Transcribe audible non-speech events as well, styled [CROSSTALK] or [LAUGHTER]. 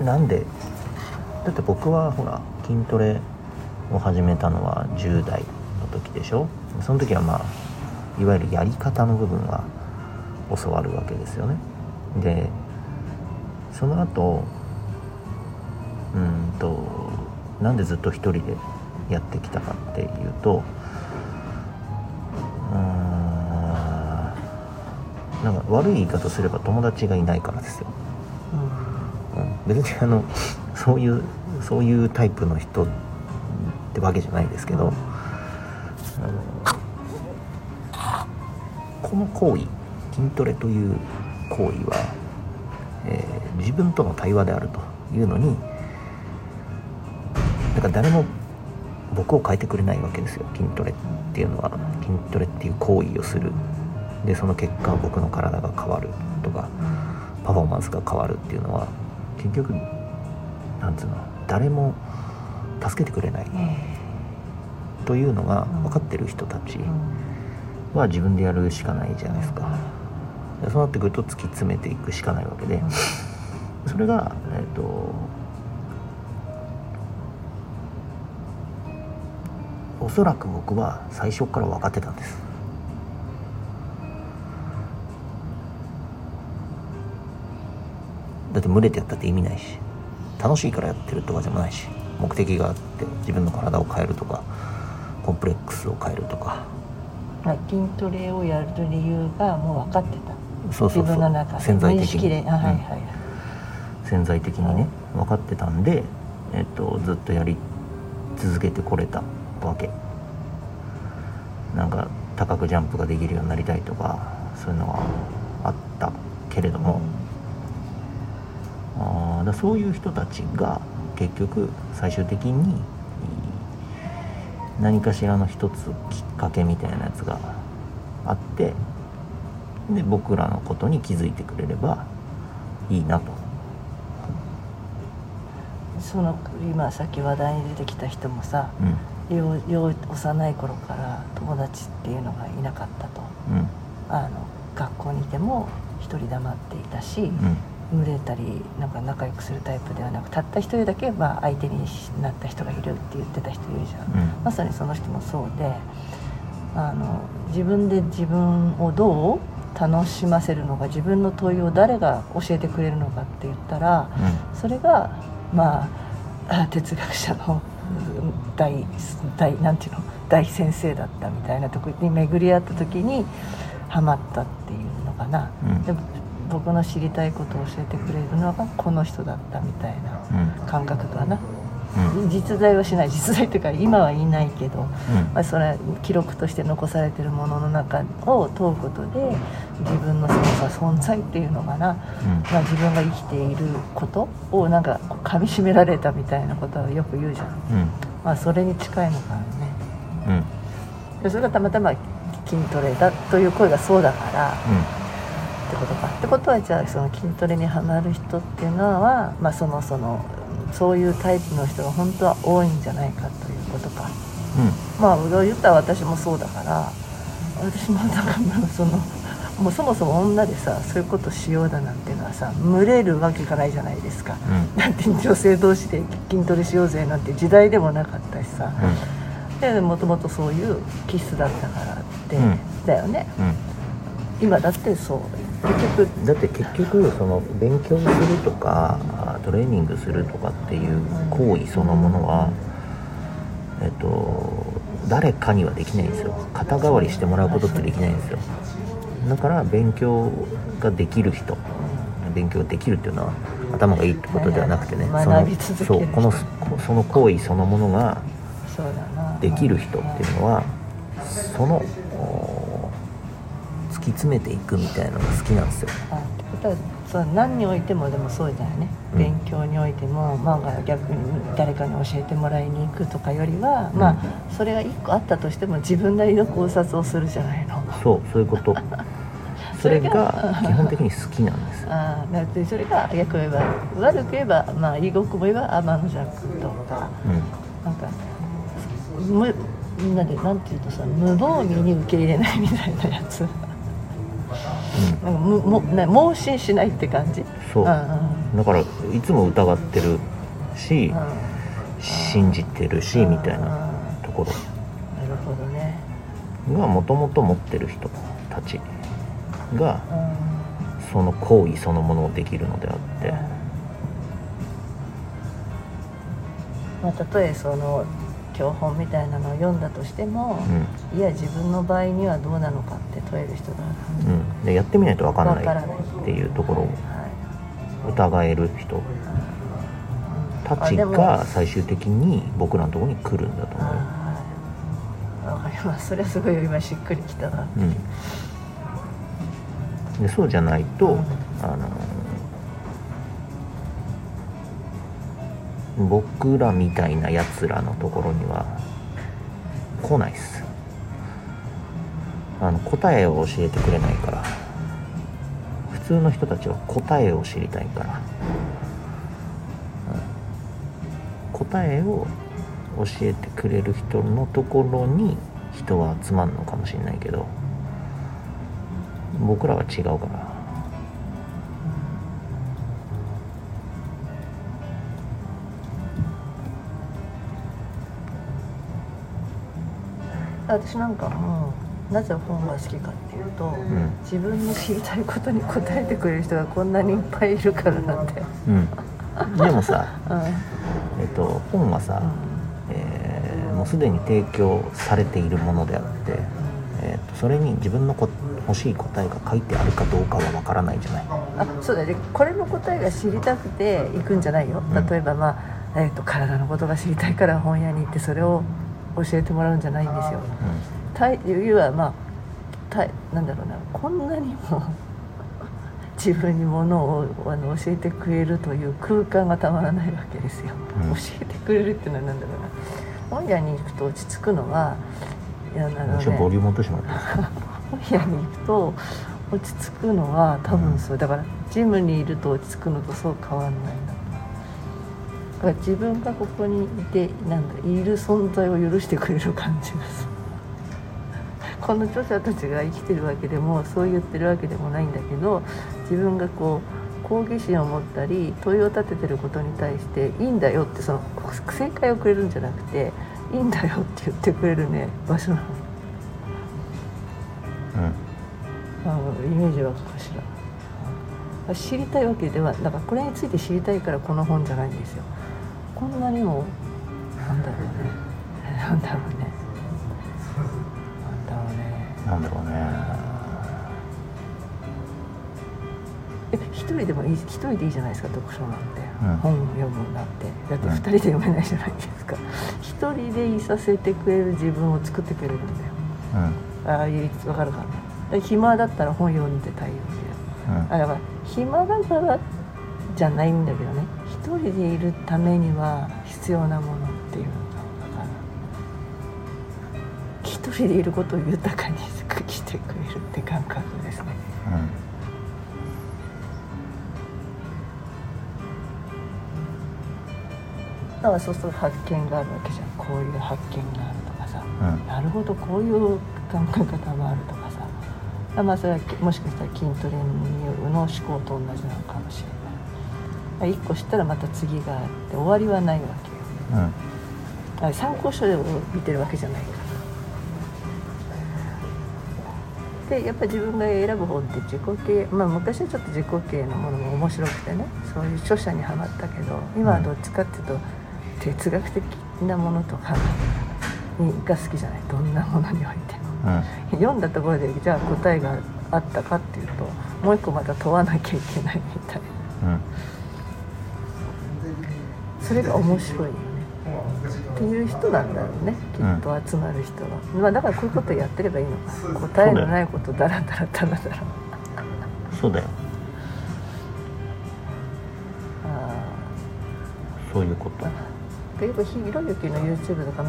なんで？だって僕はほら筋トレを始めたのは10代の時でしょ？その時はまあいわゆるやり方の部分は教わるわけですよね。でその後うんとなんでずっと一人でやってきたかっていうとうんなんか悪い言い方すれば友達がいないからですよ、別にあのそういうそういうタイプの人ってわけじゃないですけど、あのこの行為筋トレという行為は、えー自分との対話であるというのにだから誰も僕を変えてくれないわけですよ。筋トレっていうのは筋トレっていう行為をする。でその結果僕の体が変わるとかパフォーマンスが変わるっていうのは結局なんつうの誰も助けてくれない。というのが分かってる人たちは自分でやるしかないじゃないですか。でそうなってくると突き詰めていくしかないわけで。それがえっ、とおそらく僕は最初から分かってたんですだって群れてやったって意味ないし楽しいからやってるとかでもないし目的があって自分の体を変えるとかコンプレックスを変えるとか。まあ筋トレをやる理由がもう分かってた。そうそうそう。自分の中で。潜在的に。はいはいはい、潜在的にね分かってたんで、えっと、ずっとやり続けてこれたわけ。なんか高くジャンプができるようになりたいとかそういうのはあったけれども、だそういう人たちが結局最終的に何かしらの一つきっかけみたいなやつがあってで僕らのことに気づいてくれればいいなと。その今さっき話題に出てきた人もさうん。幼い頃から友達っていうのがいなかったと。うん。あの学校にいても一人黙っていたし、うん群れたりなんか仲良くするタイプではなくたった一人だけ、まあ、相手になった人がいるって言ってた人いるじゃん、うん。まさにその人もそうであの自分で自分をどう楽しませるのか自分の問いを誰が教えてくれるのかって言ったらそれがまああ哲学者のうん大大なんていうの大先生だったみたいなところに巡り合った時にハマったっていうのかな、うん。でも僕の知りたいことを教えてくれるのがこの人だったみたいなうん。感覚かな、うん。実在はしない実在っていうか今はいないけど、うん。まあ、それは記録として残されてるものの中を問うことで自分のそのさ存在っていうのかな、まあ、自分が生きていることをなんかこう噛みしめられたみたいなことはよく言うじゃん、うん。まあ、それに近いのかもね。うん。でそれがたまたま筋トレだという声がそうだからってことか。ってことはじゃあその筋トレにはまる人っていうのは、まあ、そのそのそういうタイプの人が本当は多いんじゃないかということか。まあ言ったら私もそうだから私もだからそのもうそもそも女でさそういうことしようだなんていうのはさ群れるわけがないじゃないですか、うん。だって女性同士で筋トレしようぜなんて時代でもなかったしさ、でもともとそういう気質だったからって、うん。だよね。うん。今だってそう結局だって結局その勉強するとかあトレーニングするとかっていう行為そのものはえっと誰かにはできないんですよ。肩代わりしてもらうことってできないんですよ。だから勉強ができる人勉強できるっていうのは頭がいいってことではなくてねはいそのそうこのその行為そのものができる人っていうのはそのき詰めていくみたいなのが好きなんですよ。あってことはそう何においてもでもそうだよね、うん。勉強においても漫画逆に誰かに教えてもらいに行くとかよりは、まあそれが一個あったとしても自分なりの考察をするじゃないの。そうそういうこと。[LAUGHS] それが基本的に好きなんです。よ [LAUGHS] ああだってそれが逆を言えば悪く言えばまあいいごくも言えば天の弱とかうなんかむみんなでなんていうとさ無防備に受け入れないみたいなやつ。ん、うん、なん。かむもね盲信しないって感じ。そう。だからいつも疑ってるしうん。信じてるしみたいなところ。なるほどね。がもともと持ってる人たち。がうん。その行為そのものをできるのであって。まあ、たとえその教本みたいなのを読んだとしてもう、ん。いや自分の場合にはどうなのかって問える人がうん、でやってみないと分かんわからない。っていうところをはい。疑える人たちが最終的に僕らのところに来るんだと思う。わかります。それはすごい今しっくりきたなうん、でそうじゃないと、うん。あの僕らみたいなやつらのところには来ないっす。あの答えを教えてくれないから。普通の人たちは答えを知りたいから、答えを教えてくれる人のところに人は集まるのかもしれないけど僕らは違うから。私なんかもうなぜ本が好きかっていうと、ん。自分の知りたいことに答えてくれる人がこんなにいっぱいいるからなんで、うん。でもさ、[LAUGHS] うん。えっと、本はさ、えーもうすでに提供されているものであって、えっとそれに自分のこ欲しい答えが書いてあるかどうかはわからないじゃない。あそうだねこれの答えが知りたくて行くんじゃないよ。うん。例えば、まあえー、と体のことが知りたいから本屋に行ってそれを教えてもらうんじゃないんですよ。たいいうはまあたいなんだろうな。こんなにも自分にものをあの教えてくれるという空間がたまらないわけですよ、うん。教えてくれるっていうのは何だろうな。本屋に行くと落ち着くのはいやあのうん、ちょっとボリねューム落としてもらっていいですか本屋に行くと落ち着くのは多分そう。だからジムにいると落ち着くのとそう変わんないなだから自分がここにいてなんだいる存在を許してくれる感じがする。[LAUGHS] この著者たちが生きてるわけでもそう言ってるわけでもないんだけど自分がこう好奇心を持ったり問いを立ててることに対していいんだよってその正解をくれるんじゃなくていいんだよって言ってくれるね場所なの。うん。あのイメージはかしら知りたいわけではだからこれについて知りたいからこの本じゃないんですよ。こんなにもなんだろうね。なんだろうね。なんだろうね。なんだろうね。え一人でもいい一人でいいじゃないですか読書なんて、うん。本を読むなんて。だってうん。二人で読めないじゃないですか。一人でいさせてくれる自分を作ってくれるんだよ。うん。ああいう分かるかな。で暇だったら本読んでたいようん。あだから暇だからじゃないんだけどね。一人でいるためには必要なものっていうのから一人でいることを豊かにしてくれるって感覚ですね。だからそうすると発見があるわけじゃん。こういう発見があるとかさ。うん。なるほどこういう考え方もあると。かまあそれはもしかしたら筋トレの思考と同じなのかもしれない。一個知ったらまた次があって終わりはないわけようん参考書を見てるわけじゃないから。でやっぱり自分が選ぶ本って自己系まあ昔はちょっと自己系のものも面白くてねそういう著者にはまったけど今はどっちかっていうと哲学的なものとかが好きじゃない。どんなものにおいても。うん。読んだところでじゃあ答えがあったかっていうともう一個また問わなきゃいけないみたいな。うんそれが面白いよね。っていう人なんだろうねきっと集まる人は、まあ、だからこういうことやってればいいのか。答えのないことだらだらだらだら。そうだよ。あそういうこと。あ結構ひろゆきの YouTube とか